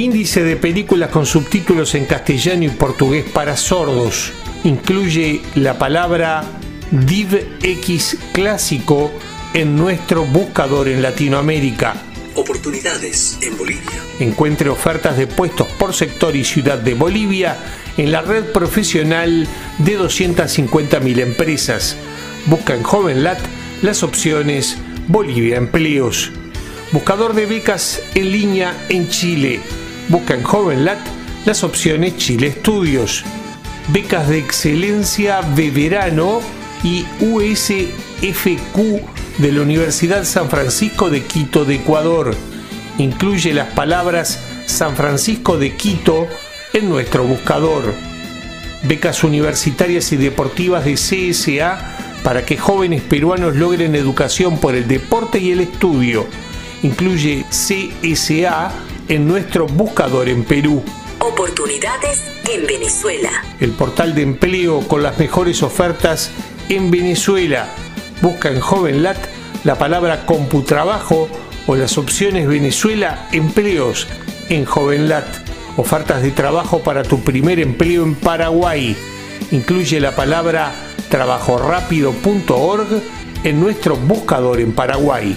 Índice de películas con subtítulos en castellano y portugués para sordos. Incluye la palabra DivX clásico en nuestro buscador en Latinoamérica. Oportunidades en Bolivia. Encuentre ofertas de puestos por sector y ciudad de Bolivia en la red profesional de 250.000 empresas. Busca en JovenLat las opciones Bolivia Empleos. Buscador de becas en línea en Chile. Busca en JovenLat las opciones Chile Estudios. Becas de excelencia de verano y USFQ de la Universidad San Francisco de Quito de Ecuador. Incluye las palabras San Francisco de Quito en nuestro buscador. Becas universitarias y deportivas de CSA para que jóvenes peruanos logren educación por el deporte y el estudio. Incluye CSA en nuestro buscador en Perú. Oportunidades en Venezuela. El portal de empleo con las mejores ofertas en Venezuela. Busca en JovenLat la palabra computrabajo o las opciones Venezuela empleos en JovenLat. Ofertas de trabajo para tu primer empleo en Paraguay. Incluye la palabra trabajorápido.org en nuestro buscador en Paraguay.